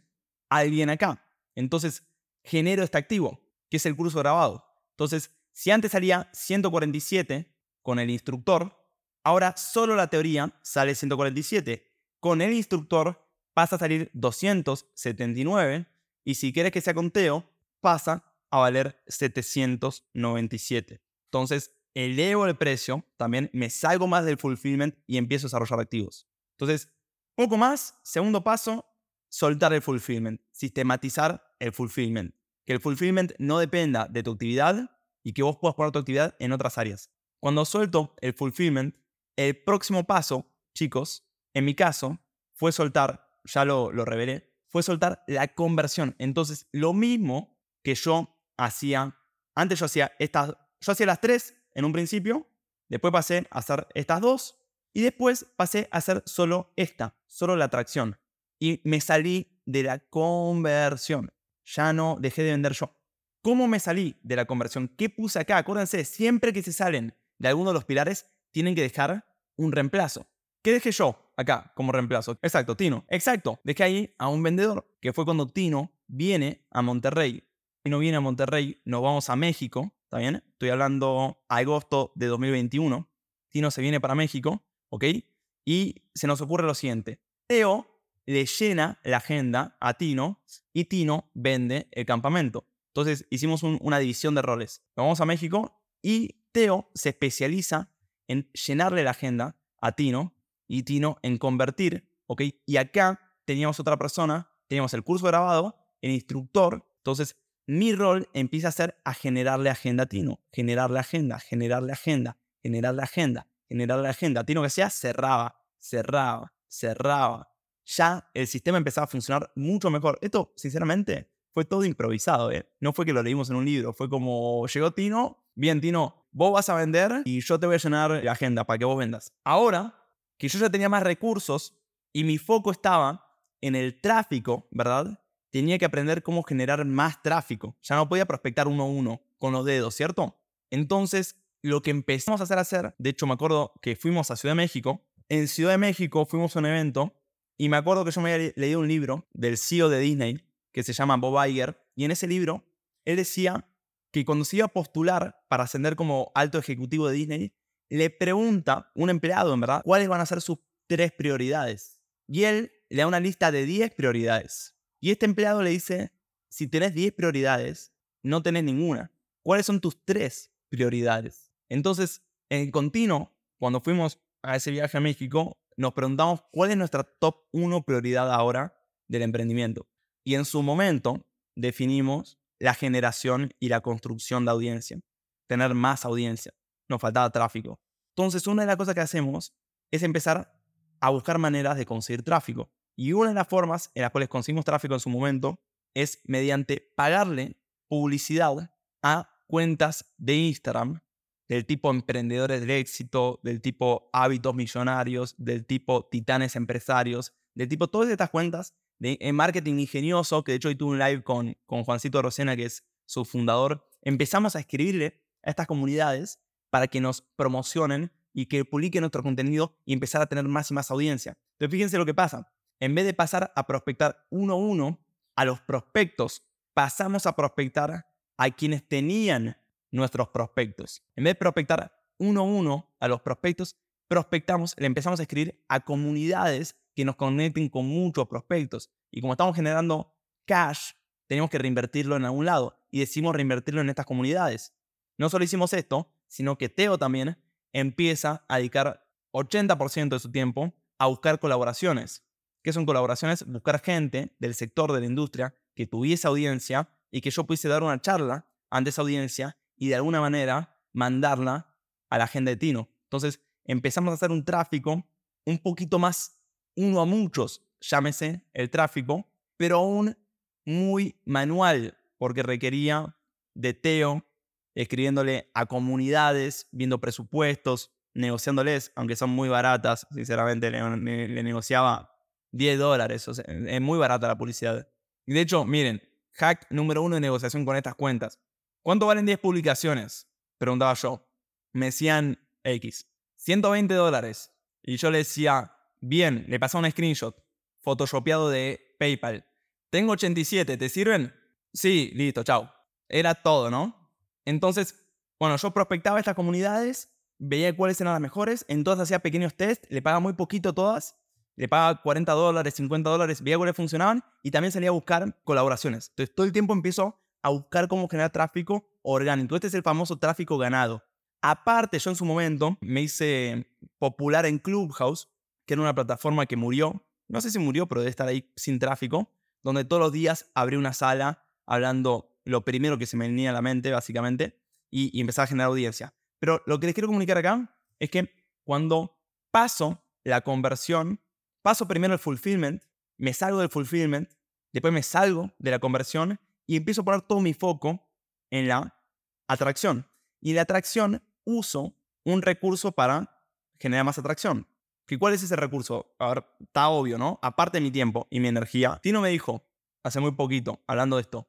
alguien acá. Entonces, genero este activo, que es el curso grabado. Entonces, si antes salía 147 con el instructor, ahora solo la teoría sale 147. Con el instructor pasa a salir 279 y si quieres que sea con Teo, pasa a valer 797. Entonces, elevo el precio, también me salgo más del fulfillment y empiezo a desarrollar activos. Entonces, poco más, segundo paso, soltar el fulfillment, sistematizar el fulfillment. Que el fulfillment no dependa de tu actividad y que vos puedas poner tu actividad en otras áreas. Cuando suelto el fulfillment, el próximo paso, chicos, en mi caso, fue soltar, ya lo, lo revelé, fue soltar la conversión. Entonces, lo mismo que yo hacía, antes yo hacía estas, yo hacía las tres en un principio, después pasé a hacer estas dos y después pasé a hacer solo esta, solo la atracción. Y me salí de la conversión. Ya no dejé de vender yo. ¿Cómo me salí de la conversión? ¿Qué puse acá? Acuérdense, siempre que se salen de alguno de los pilares, tienen que dejar un reemplazo. ¿Qué dejé yo acá como reemplazo? Exacto, Tino. Exacto, dejé ahí a un vendedor, que fue cuando Tino viene a Monterrey. Tino viene a Monterrey, nos vamos a México, ¿está bien? Estoy hablando agosto de 2021. Tino se viene para México, ¿ok? Y se nos ocurre lo siguiente. Teo le llena la agenda a Tino y Tino vende el campamento. Entonces hicimos una división de roles. Vamos a México y Teo se especializa en llenarle la agenda a Tino y Tino en convertir, ¿ok? Y acá teníamos otra persona, teníamos el curso grabado, el instructor, entonces mi rol empieza a ser a generarle agenda a Tino, generarle agenda, generarle agenda, generarle agenda, generarle agenda. Tino que sea cerraba, cerraba, cerraba. Ya el sistema empezaba a funcionar mucho mejor. Esto, sinceramente, fue todo improvisado, ¿eh? No fue que lo leímos en un libro, fue como llegó Tino, bien Tino, vos vas a vender y yo te voy a llenar la agenda para que vos vendas. Ahora que yo ya tenía más recursos y mi foco estaba en el tráfico, ¿verdad? Tenía que aprender cómo generar más tráfico. Ya no podía prospectar uno a uno con los dedos, ¿cierto? Entonces, lo que empezamos a hacer, hacer, de hecho me acuerdo que fuimos a Ciudad de México. En Ciudad de México fuimos a un evento y me acuerdo que yo me había leído un libro del CEO de Disney que se llama Bob Iger y en ese libro él decía que cuando se iba a postular para ascender como alto ejecutivo de Disney, le pregunta un empleado, en verdad, cuáles van a ser sus tres prioridades. Y él le da una lista de 10 prioridades. Y este empleado le dice, si tenés 10 prioridades, no tenés ninguna. ¿Cuáles son tus tres prioridades? Entonces, en continuo, cuando fuimos a ese viaje a México, nos preguntamos cuál es nuestra top 1 prioridad ahora del emprendimiento. Y en su momento definimos la generación y la construcción de audiencia, tener más audiencia. Nos faltaba tráfico. Entonces, una de las cosas que hacemos es empezar a buscar maneras de conseguir tráfico. Y una de las formas en las cuales conseguimos tráfico en su momento es mediante pagarle publicidad a cuentas de Instagram del tipo emprendedores del éxito, del tipo hábitos millonarios, del tipo titanes empresarios, del tipo todas estas cuentas de marketing ingenioso, que de hecho hoy tuve un live con, con Juancito Rosena, que es su fundador, empezamos a escribirle a estas comunidades para que nos promocionen y que publiquen nuestro contenido y empezar a tener más y más audiencia. Entonces fíjense lo que pasa. En vez de pasar a prospectar uno a uno a los prospectos, pasamos a prospectar a quienes tenían nuestros prospectos. En vez de prospectar uno a uno a los prospectos, prospectamos, le empezamos a escribir a comunidades que nos conecten con muchos prospectos. Y como estamos generando cash, tenemos que reinvertirlo en algún lado. Y decimos reinvertirlo en estas comunidades. No solo hicimos esto, sino que Teo también empieza a dedicar 80% de su tiempo a buscar colaboraciones. ¿Qué son colaboraciones? Buscar gente del sector de la industria que tuviese audiencia y que yo pudiese dar una charla ante esa audiencia y de alguna manera mandarla a la agenda de Tino. Entonces empezamos a hacer un tráfico un poquito más uno a muchos, llámese el tráfico, pero aún muy manual, porque requería de Teo escribiéndole a comunidades, viendo presupuestos, negociándoles, aunque son muy baratas, sinceramente le, negociaba 10 dólares, o es muy barata la publicidad. Y de hecho, miren, hack número uno de negociación con estas cuentas. ¿Cuánto valen 10 publicaciones? Preguntaba yo. Me decían X. 120 dólares. Y yo le decía, bien, le pasaba un screenshot, photoshopeado de PayPal. Tengo 87, ¿te sirven? Sí, listo, chao. Era todo, ¿no? Entonces, bueno, yo prospectaba estas comunidades, veía cuáles eran las mejores, en todas hacía pequeños tests, le pagaba muy poquito a todas, le pagaba 40 dólares, 50 dólares, veía cuáles funcionaban y también salía a buscar colaboraciones. Entonces, todo el tiempo empiezo a buscar cómo generar tráfico orgánico. Este es el famoso tráfico ganado. Aparte, yo en su momento me hice popular en Clubhouse, que era una plataforma que murió. No sé si murió, pero debe estar ahí sin tráfico, donde todos los días abrí una sala hablando lo primero que se me venía a la mente, básicamente, y, y empezaba a generar audiencia. Pero lo que les quiero comunicar acá es que cuando paso la conversión, paso primero el fulfillment, me salgo del fulfillment, después me salgo de la conversión y empiezo a poner todo mi foco en la atracción. Y la atracción uso un recurso para generar más atracción. ¿Y cuál es ese recurso? A ver, está obvio, ¿no? Aparte de mi tiempo y mi energía. Tino me dijo, hace muy poquito, hablando de esto,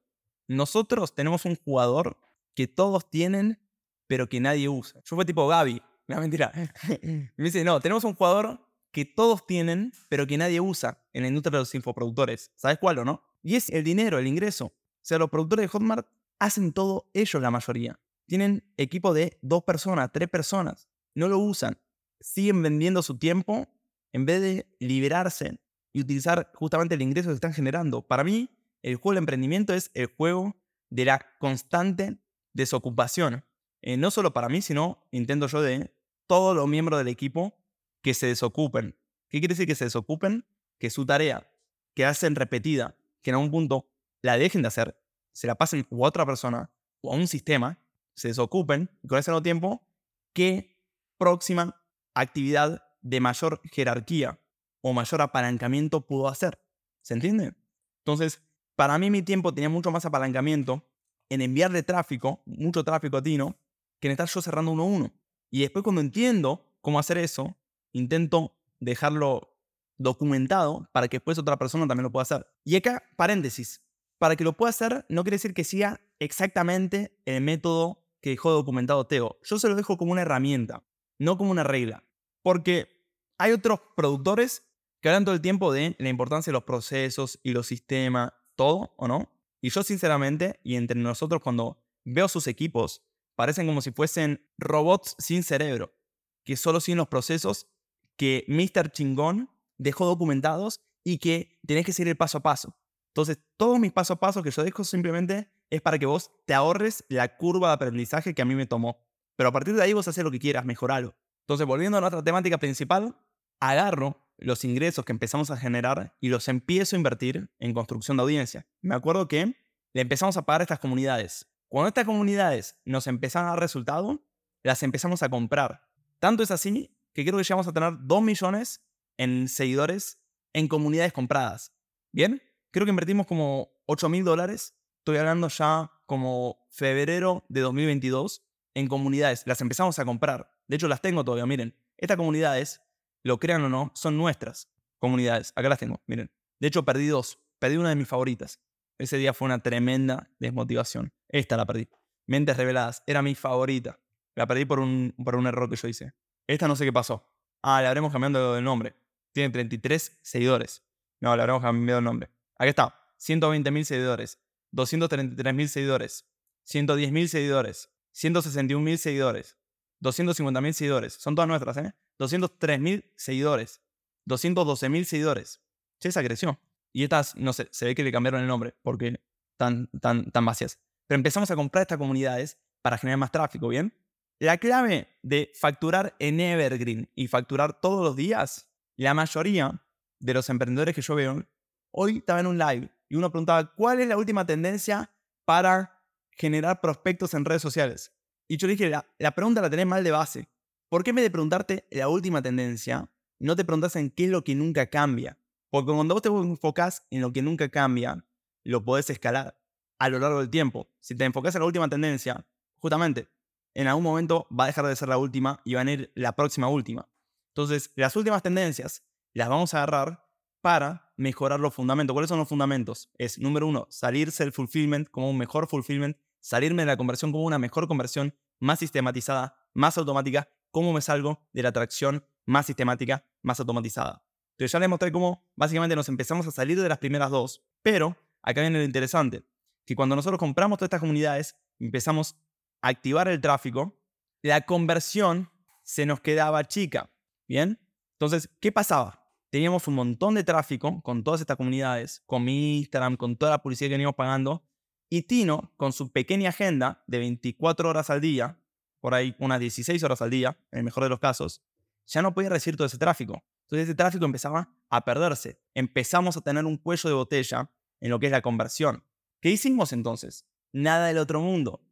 nosotros tenemos un jugador que todos tienen, pero que nadie usa. Yo fue tipo Gaby, no, mentira. me dice, no, tenemos un jugador que todos tienen, pero que nadie usa en la industria de los infoproductores. ¿Sabes cuál o no? Y es el dinero, el ingreso. O sea, los productores de Hotmart hacen todo ellos la mayoría. Tienen equipo de dos personas, tres personas. No lo usan. Siguen vendiendo su tiempo en vez de liberarse y utilizar justamente el ingreso que están generando. Para mí, el juego del emprendimiento es el juego de la constante desocupación. Eh, no solo para mí, sino intento yo de todos los miembros del equipo que se desocupen. ¿Qué quiere decir que se desocupen? Que su tarea, que hacen repetida, que en algún punto la dejen de hacer, se la pasen a otra persona o a un sistema se desocupen y con ese nuevo tiempo, qué próxima actividad de mayor jerarquía o mayor apalancamiento pudo hacer. ¿Se entiende? Entonces, para mí mi tiempo tenía mucho más apalancamiento en enviarle tráfico, mucho tráfico a Tino, que en estar yo cerrando uno a uno. Y después cuando entiendo cómo hacer eso, intento dejarlo documentado para que después otra persona también lo pueda hacer. Y acá, paréntesis, para que lo pueda hacer no quiere decir que siga exactamente el método que dejó documentado Teo. Yo se lo dejo como una herramienta, no como una regla. Porque hay otros productores que hablan todo el tiempo de la importancia de los procesos y los sistemas, todo, ¿o no? Y yo sinceramente, y entre nosotros cuando veo sus equipos, parecen como si fuesen robots sin cerebro, que solo siguen los procesos que Mr. Chingón dejó documentados y que tenés que seguir el paso a paso. Entonces, todos mis paso a paso que yo dejo simplemente es para que vos te ahorres la curva de aprendizaje que a mí me tomó. Pero a partir de ahí vos haces lo que quieras, mejoralo. Entonces, volviendo a nuestra temática principal, agarro los ingresos que empezamos a generar y los empiezo a invertir en construcción de audiencia. Me acuerdo que le empezamos a pagar a estas comunidades. Cuando estas comunidades nos empezaron a dar resultado, las empezamos a comprar. Tanto es así que creo que llegamos a tener 2 millones en seguidores en comunidades compradas. ¿Bien? Creo que invertimos como 8 mil dólares estoy hablando ya como febrero de 2022, en comunidades. Las empezamos a comprar. De hecho, las tengo todavía, miren. Estas comunidades, lo crean o no, son nuestras comunidades. Acá las tengo, miren. De hecho, perdí dos. Perdí una de mis favoritas. Ese día fue una tremenda desmotivación. Esta la perdí. Mentes reveladas. Era mi favorita. La perdí por un, por un error que yo hice. Esta no sé qué pasó. Ah, le habremos cambiado el nombre. Tiene 33 seguidores. No, le habremos cambiado el nombre. Aquí está. 120.000 seguidores. 233.000 seguidores, 110.000 seguidores, 161.000 seguidores, 250.000 seguidores. Son todas nuestras, ¿eh? 203.000 seguidores, 212.000 seguidores. Sí, esa creció. Y estas, no sé, se ve que le cambiaron el nombre porque tan, tan, tan vacías. Pero empezamos a comprar estas comunidades para generar más tráfico, ¿bien? La clave de facturar en Evergreen y facturar todos los días, la mayoría de los emprendedores que yo veo, hoy estaba en un live y uno preguntaba, ¿cuál es la última tendencia para generar prospectos en redes sociales? Y yo dije, la, pregunta la tenés mal de base. ¿Por qué vez de preguntarte la última tendencia, no te preguntas en qué es lo que nunca cambia? Porque cuando vos te enfocás en lo que nunca cambia, lo podés escalar a lo largo del tiempo. Si te enfocás en la última tendencia, justamente, en algún momento va a dejar de ser la última y va a ir la próxima última. Entonces, las últimas tendencias las vamos a agarrar para mejorar los fundamentos. ¿Cuáles son los fundamentos? Es, número uno, salirse del fulfillment como un mejor fulfillment, salirme de la conversión como una mejor conversión, más sistematizada, más automática cómo me salgo de la atracción más sistemática, más automatizada. Entonces ya les mostré cómo básicamente nos empezamos a salir de las primeras dos, pero acá viene lo interesante, que cuando nosotros compramos todas estas comunidades, empezamos a activar el tráfico, la conversión se nos quedaba chica. ¿Bien? Entonces, ¿qué pasaba? Teníamos un montón de tráfico con todas estas comunidades, con mi Instagram, con toda la publicidad que veníamos pagando, y Tino, con su pequeña agenda de 24 horas al día, por ahí unas 16 horas al día, en el mejor de los casos, ya no podía recibir todo ese tráfico. Entonces ese tráfico empezaba a perderse. Empezamos a tener un cuello de botella en lo que es la conversión. ¿Qué hicimos entonces? Nada del otro mundo.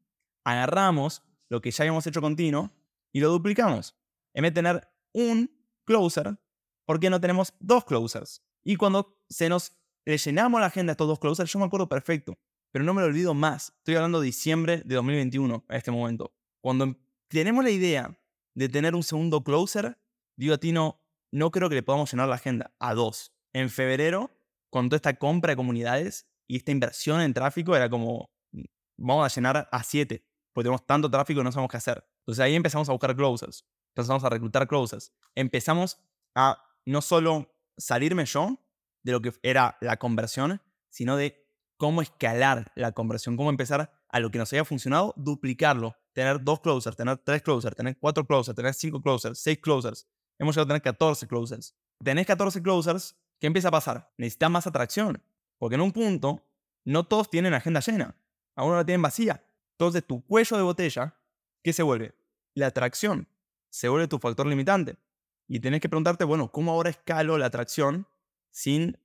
Agarramos lo que ya habíamos hecho con Tino y lo duplicamos. En vez de tener un closer, ¿por qué no tenemos dos closers? Y cuando se nos le llenamos la agenda a estos dos closers, yo me acuerdo perfecto pero no me lo olvido más. Estoy hablando de diciembre de 2021 a este momento. Cuando em, tenemos la idea de tener un segundo closer, digo a ti, no, no creo que le podamos llenar la agenda a dos. En febrero, con toda esta compra de comunidades y esta inversión en tráfico, era como, mm, vamos a llenar a siete, porque tenemos tanto tráfico que no sabemos qué hacer. Entonces ahí empezamos a buscar closers, empezamos a reclutar closers. Empezamos a no solo salirme yo de lo que era la conversión, sino de cómo escalar la conversión, cómo empezar a lo que nos haya funcionado, duplicarlo, tener dos closers, tener tres closers, tener cuatro closers, tener cinco closers, seis closers. Hemos llegado a tener 14 closers. Tenés 14 closers, ¿qué empieza a pasar? Necesitas más atracción, porque en un punto no todos tienen agenda llena, algunos la tienen vacía. Entonces tu cuello de botella, ¿qué se vuelve? La atracción se vuelve tu factor limitante. Y tenés que preguntarte, bueno, ¿cómo ahora escalo la atracción sin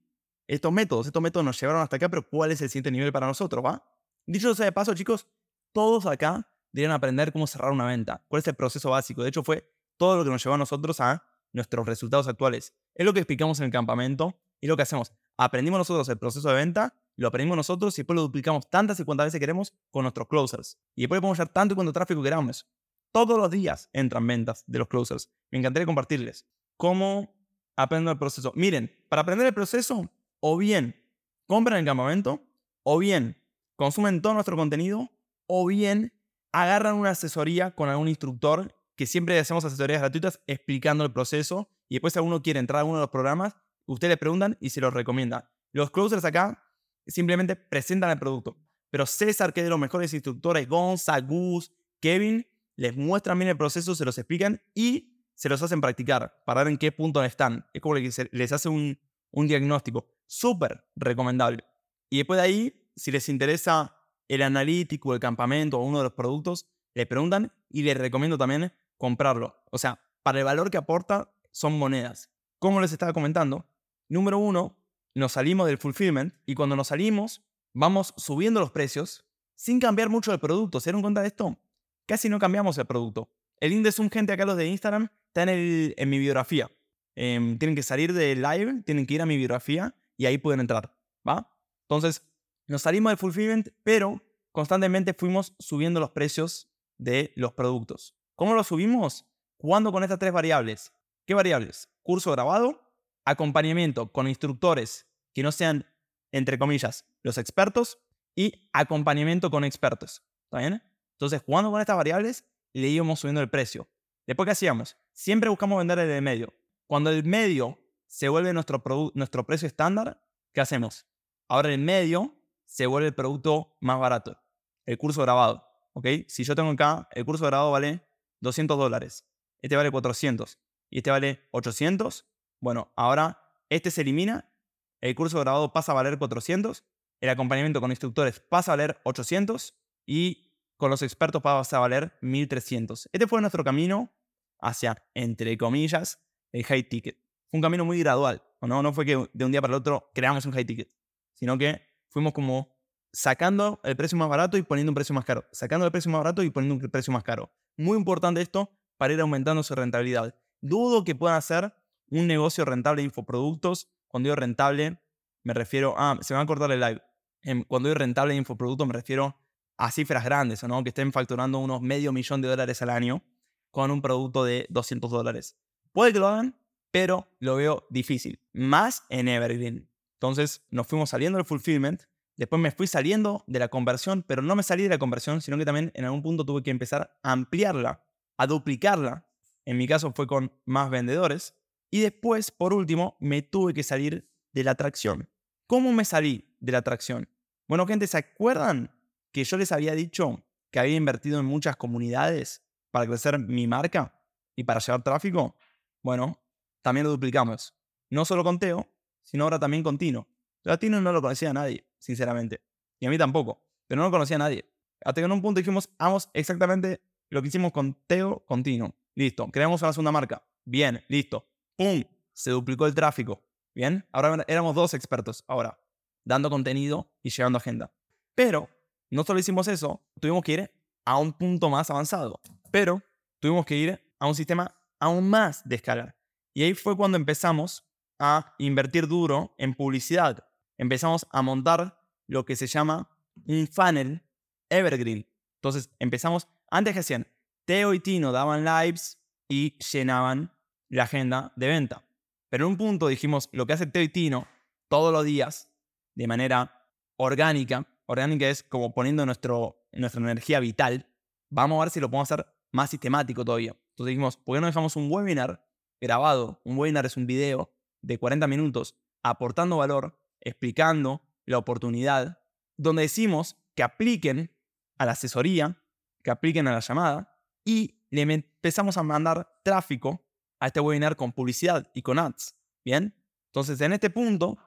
estos métodos. Estos métodos nos llevaron hasta acá, pero ¿cuál es el siguiente nivel para nosotros? ¿va? Dicho sea de paso, chicos, todos acá deberían aprender cómo cerrar una venta. ¿Cuál es el proceso básico? De hecho, fue todo lo que nos llevó a nosotros a nuestros resultados actuales. Es lo que explicamos en el campamento y lo que hacemos. Aprendimos nosotros el proceso de venta, lo aprendimos nosotros y después lo duplicamos tantas y cuantas veces queremos con nuestros closers. Y después podemos llevar tanto y cuanto tráfico queramos. Todos los días entran ventas de los closers. Me encantaría compartirles cómo aprendo el proceso. Miren, para aprender el proceso o bien compran el campamento, o bien consumen todo nuestro contenido, o bien agarran una asesoría con algún instructor, que siempre hacemos asesorías gratuitas explicando el proceso, y después si alguno quiere entrar a uno de los programas, ustedes le preguntan y se los recomienda. Los closers acá simplemente presentan el producto, pero César, que es de los mejores instructores, Gonza, Gus, Kevin, les muestran bien el proceso, se los explican y se los hacen practicar para ver en qué punto están. Es como que les hace un, un diagnóstico súper recomendable. Y después de ahí, si les interesa el analítico, el campamento o uno de los productos, le preguntan y les recomiendo también comprarlo. O sea, para el valor que aporta son monedas. Como les estaba comentando, número uno, nos salimos del fulfillment y cuando nos salimos, vamos subiendo los precios sin cambiar mucho el producto. ¿Se dieron cuenta de esto? Casi no cambiamos el producto. El índice un gente acá los de Instagram está en mi biografía. Em, tienen que salir de live, tienen que ir a mi biografía y ahí pueden entrar, ¿va? Entonces, nos salimos de fulfillment, pero constantemente fuimos subiendo los precios de los productos. ¿Cómo los subimos? Jugando con estas tres variables. ¿Qué variables? Curso grabado, acompañamiento con instructores que no sean, entre comillas, los expertos y acompañamiento con expertos. ¿Está bien? Entonces, jugando con estas variables, le íbamos subiendo el precio. Después, ¿qué hacíamos? Siempre buscamos vender el de medio. Cuando el medio se vuelve nuestro, nuestro precio estándar, ¿qué hacemos? Ahora el medio se vuelve el producto más barato, el curso grabado. ¿ok? Si yo tengo acá, el curso grabado vale 200 dólares, este vale 400 y este vale 800, bueno, ahora este se elimina, el curso grabado pasa a valer 400, el acompañamiento con instructores pasa a valer 800 y con los expertos pasa a valer 1300. Este fue nuestro camino hacia, entre comillas, el high ticket. Fue un camino muy gradual, ¿no? No fue que de un día para el otro creamos un high ticket, sino que fuimos como sacando el precio más barato y poniendo un precio más caro, sacando el precio más barato y poniendo un precio más caro. Muy importante esto para ir aumentando su rentabilidad. Dudo que puedan hacer un negocio rentable de infoproductos. Cuando digo rentable, me refiero a, se me va a cortar el live. Em, cuando digo rentable de infoproductos, me refiero a cifras grandes, ¿no? Que estén facturando unos medio millón de dólares al año con un producto de 200 dólares. Puede que lo hagan, pero lo veo difícil. Más en Evergreen. Entonces nos fuimos saliendo del fulfillment. Después me fui saliendo de la conversión, pero no me salí de la conversión, sino que también en algún punto tuve que empezar a ampliarla, a duplicarla. En mi caso fue con más vendedores. Y después, por último, me tuve que salir de la atracción. ¿Cómo me salí de la atracción? Bueno, gente, ¿se acuerdan que yo les había dicho que había invertido en muchas comunidades para crecer mi marca y para llevar tráfico? Bueno, también lo duplicamos. No solo con Teo, sino ahora también con Tino. A Tino no lo conocía nadie, sinceramente. Y a mí tampoco. Pero no lo conocía a nadie. Hasta que en un punto dijimos, hagamos exactamente lo que hicimos con Teo, con Tino. Listo. Creamos una segunda marca. Bien, listo. ¡Pum! Se duplicó el tráfico. Bien. Ahora éramos dos expertos. Ahora, dando contenido y llevando agenda. Pero no solo hicimos eso, tuvimos que ir a un punto más avanzado. Pero tuvimos que ir a un sistema aún más de escalar. Y ahí fue cuando empezamos a invertir duro en publicidad. Empezamos a montar lo que se llama un funnel evergreen. Entonces empezamos, antes que hacían, Teo y Tino daban lives y llenaban la agenda de venta. Pero en un punto dijimos, lo que hace Teo y Tino todos los días, de manera orgánica, orgánica es como poniendo nuestro, nuestra energía vital, vamos a ver si lo podemos hacer más sistemático todavía. Entonces dijimos, ¿por qué no dejamos un webinar grabado? Un webinar es un video de 40 minutos aportando valor, explicando la oportunidad, donde decimos que apliquen a la asesoría, que apliquen a la llamada y le empezamos a mandar tráfico a este webinar con publicidad y con ads. Bien, entonces en este punto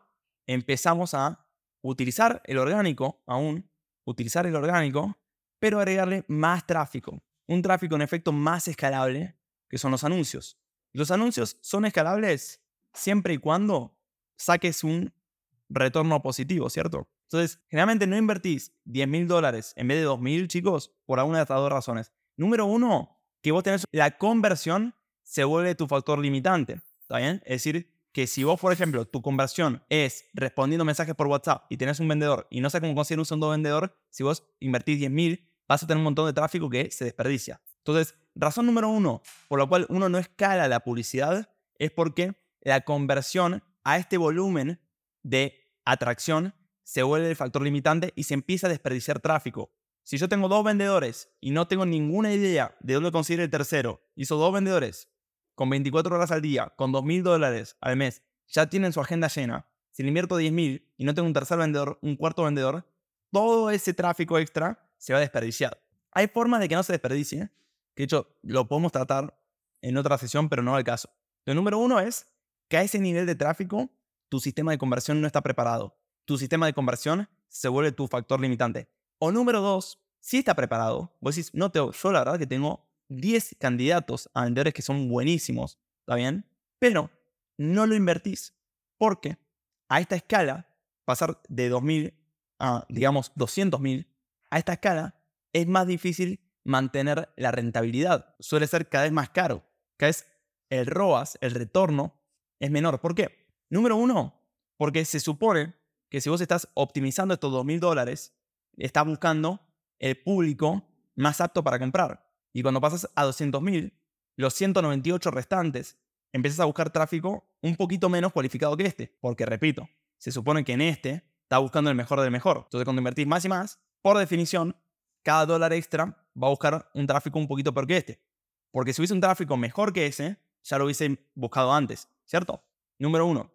empezamos a utilizar el orgánico aún, utilizar el orgánico, pero agregarle más tráfico. Un tráfico en efecto más escalable, que son los anuncios. Los anuncios son escalables siempre y cuando saques un retorno positivo, ¿cierto? Entonces, generalmente no invertís 10 mil dólares en vez de 2 mil, chicos, por alguna de estas dos razones. Número uno, que vos tenés la conversión se vuelve tu factor limitante. ¿Está bien? Es decir, que si vos, por ejemplo, tu conversión es respondiendo mensajes por WhatsApp y tenés un vendedor y no sabes cómo conseguir un segundo vendedor, si vos invertís 10 mil, vas a tener un montón de tráfico que se desperdicia. Entonces, razón número uno por la cual uno no escala la publicidad es porque la conversión a este volumen de atracción se vuelve el factor limitante y se empieza a desperdiciar tráfico. Si yo tengo dos vendedores y no tengo ninguna idea de dónde conseguir el tercero, y esos dos vendedores con 24 horas al día, con 2 mil dólares al mes, ya tienen su agenda llena, si le invierto 10 mil y no tengo un tercer vendedor, un cuarto vendedor, todo ese tráfico extra se va a desperdiciar. Hay formas de que no se desperdicie, que de hecho lo podemos tratar en otra sesión, pero no al caso. Lo número uno es que a ese nivel de tráfico tu sistema de conversión no está preparado. Tu sistema de conversión se vuelve tu factor limitante. O número dos, si está preparado, vos decís, no, Teo, yo la verdad que tengo 10 candidatos a vendedores que son buenísimos, ¿está bien? Pero no lo invertís. Porque a esta escala, pasar de 2.000 a, digamos, 200.000, a esta escala es más difícil mantener la rentabilidad. Suele ser cada vez más caro. Cada vez el ROAS, el retorno, es menor. ¿Por qué? Número uno, porque se supone que si vos estás optimizando estos 2.000 dólares, estás buscando el público más apto para comprar. Y cuando pasas a 200.000, los 198 restantes, empiezas a buscar tráfico un poquito menos cualificado que este. Porque, repito, se supone que en este está buscando el mejor del mejor. Entonces, cuando invertís más y más, por definición, cada dólar extra va a buscar un tráfico un poquito peor que este. Porque si hubiese un tráfico mejor que ese, ya lo hubiese buscado antes, ¿cierto? Número uno.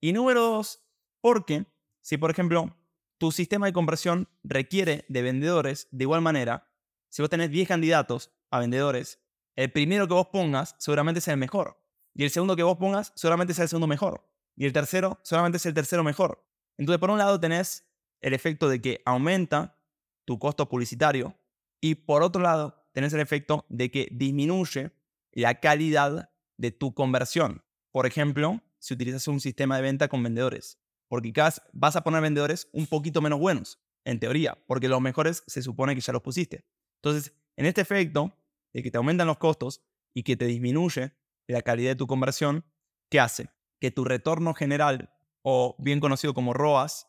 Y número dos, porque si, por ejemplo, tu sistema de conversión requiere de vendedores de igual manera, si vos tenés 10 candidatos a vendedores, el primero que vos pongas seguramente es el mejor. Y el segundo que vos pongas seguramente sea el segundo mejor. Y el tercero seguramente es el tercero mejor. Entonces, por un lado tenés el efecto de que aumenta tu costo publicitario y por otro lado tenés el efecto de que disminuye la calidad de tu conversión. Por ejemplo, si utilizas un sistema de venta con vendedores. Porque vas a poner vendedores un poquito menos buenos, en teoría, porque los mejores se supone que ya los pusiste. Entonces, en este efecto de que te aumentan los costos y que te disminuye la calidad de tu conversión, ¿qué hace? Que tu retorno general, o bien conocido como ROAS,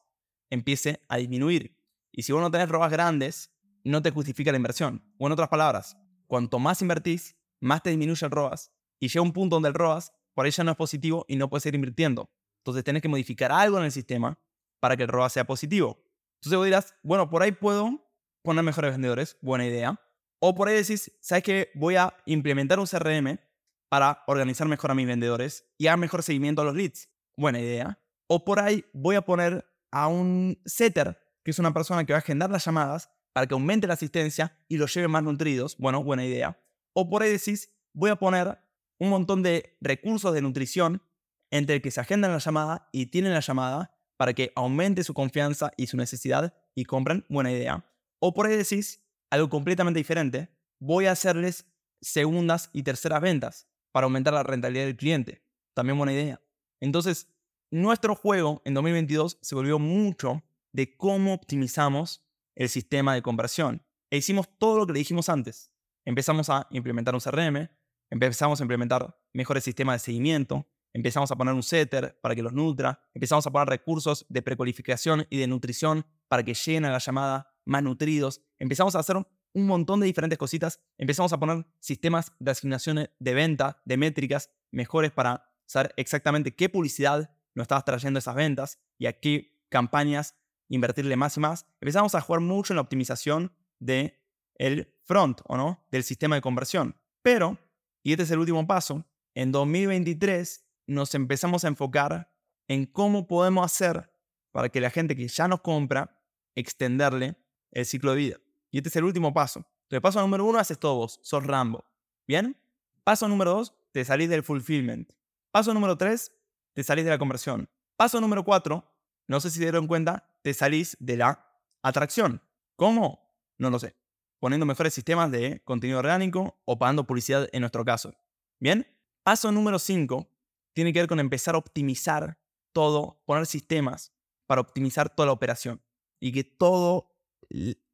empiece a disminuir. Y si vos no tenés ROAS grandes, no te justifica la inversión. O en otras palabras, cuanto más invertís, más te disminuye el ROAS. Y llega un punto donde el ROAS por ahí ya no es positivo y no puedes seguir invirtiendo. Entonces tenés que modificar algo en el sistema para que el ROAS sea positivo. Entonces vos dirás, bueno, por ahí puedo poner mejores vendedores, buena idea. O por ahí decís, ¿sabes qué? Voy a implementar un CRM para organizar mejor a mis vendedores y hacer mejor seguimiento a los leads. Buena idea. O por ahí voy a poner a un setter, que es una persona que va a agendar las llamadas para que aumente la asistencia y los lleve más nutridos. Bueno, buena idea. O por ahí decís, voy a poner un montón de recursos de nutrición entre el que se agendan la llamada y tienen la llamada para que aumente su confianza y su necesidad y compren. Buena idea. O por ahí decís algo completamente diferente. Voy a hacerles segundas y terceras ventas para aumentar la rentabilidad del cliente. También buena idea. Entonces, nuestro juego en 2022 se volvió mucho de cómo optimizamos el sistema de conversión. E hicimos todo lo que le dijimos antes. Empezamos a implementar un CRM, empezamos a implementar mejores sistemas de seguimiento, empezamos a poner un setter para que los nutra, empezamos a poner recursos de precualificación y de nutrición para que lleguen a la llamada más nutridos, empezamos a hacer un montón de diferentes cositas, empezamos a poner sistemas de asignaciones de venta, de métricas mejores para saber exactamente qué publicidad nos estabas trayendo esas ventas y a qué campañas invertirle más y más. Empezamos a jugar mucho en la optimización de el front, ¿o no? Del sistema de conversión. Pero, y este es el último paso, en 2023 nos empezamos a enfocar en cómo podemos hacer para que la gente que ya nos compra, extenderle el ciclo de vida. Y este es el último paso. Entonces, paso número uno, haces todo vos, sos Rambo. ¿Bien? Paso número dos, te salís del fulfillment. Paso número tres, te salís de la conversión. Paso número cuatro, no sé si se dieron cuenta, te salís de la atracción. ¿Cómo? No lo sé. Poniendo mejores sistemas de contenido orgánico o pagando publicidad en nuestro caso. Bien. Paso número cinco, tiene que ver con empezar a optimizar todo, poner sistemas para optimizar toda la operación y que todas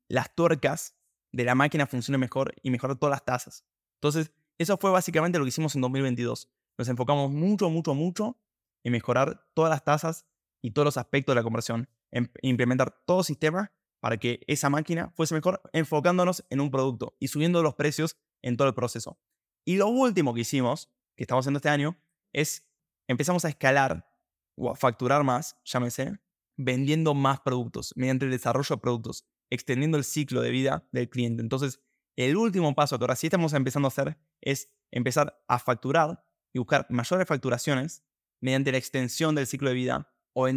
las tuercas de la máquina funcionen mejor y mejorar todas las tasas. Entonces, eso fue básicamente lo que hicimos en 2022. Nos enfocamos mucho, mucho, mucho en mejorar todas las tasas y todos los aspectos de la conversión, en implementar todo sistema para que esa máquina fuese mejor, enfocándonos en un producto y subiendo los precios en todo el proceso. Y lo último que hicimos, que estamos haciendo este año, es empezamos a escalar o a facturar más, llámese, vendiendo más productos mediante el desarrollo de productos, extendiendo el ciclo de vida del cliente. Entonces, el último paso que ahora sí estamos empezando a hacer es empezar a facturar y buscar mayores facturaciones mediante la extensión del ciclo de vida o,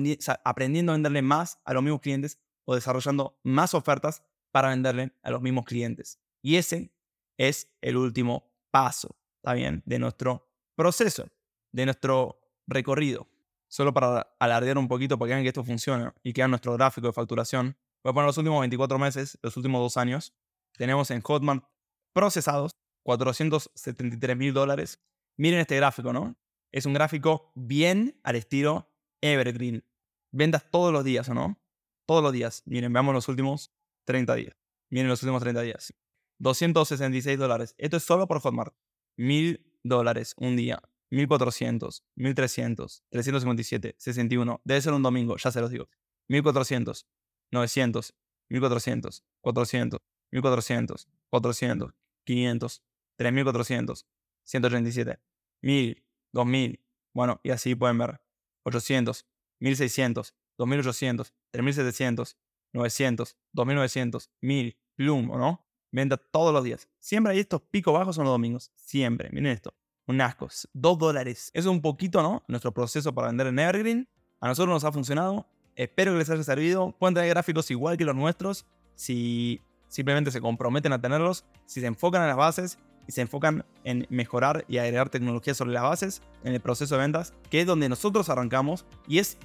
aprendiendo a venderle más a los mismos clientes o desarrollando más ofertas para venderle a los mismos clientes. Y ese es el último paso, ¿está bien? De nuestro proceso, de nuestro recorrido. Solo para alardear un poquito para que vean que esto funciona y que vean nuestro gráfico de facturación. Voy a poner los últimos 24 meses, los últimos dos años. Tenemos en Hotmart procesados 473 mil dólares. Miren este gráfico, ¿no? Es un gráfico bien al estilo Evergreen. Ventas todos los días, ¿o no? Todos los días. Miren, veamos los últimos 30 días. Miren los últimos 30 días. 266 dólares. Esto es solo por Hotmart. 1000 dólares un día. 1400, 1300, 357, 61. Debe ser un domingo, ya se los digo. 1400, 900, 1400, 400, 1400, 400, 500, 3400, 137, 1000, 2000. Bueno, y así pueden ver. 800, 1600, 2800, 3700, 900, 2900, 1000, Bloom, ¿o no? Venta todos los días. Siempre hay estos picos bajos en los domingos. Siempre. Miren esto. Un asco. 2 dólares. Eso es un poquito, ¿no? Nuestro proceso para vender en Evergreen. A nosotros nos ha funcionado. Espero que les haya servido. Pueden tener gráficos igual que los nuestros. Si simplemente se comprometen a tenerlos. Si se enfocan en las bases y se enfocan en mejorar y agregar tecnología sobre las bases en el proceso de ventas, que es donde nosotros arrancamos y es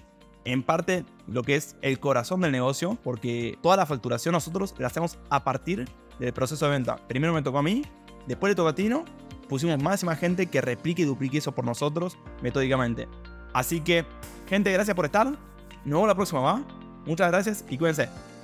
en parte lo que es el corazón del negocio, porque toda la facturación nosotros la hacemos a partir del proceso de venta. Primero me tocó a mí, después le tocó a Tino, pusimos más y más gente que replique y duplique eso por nosotros metódicamente. Así que, gente, gracias por estar. Nos vemos la próxima, ¿va? Muchas gracias y cuídense.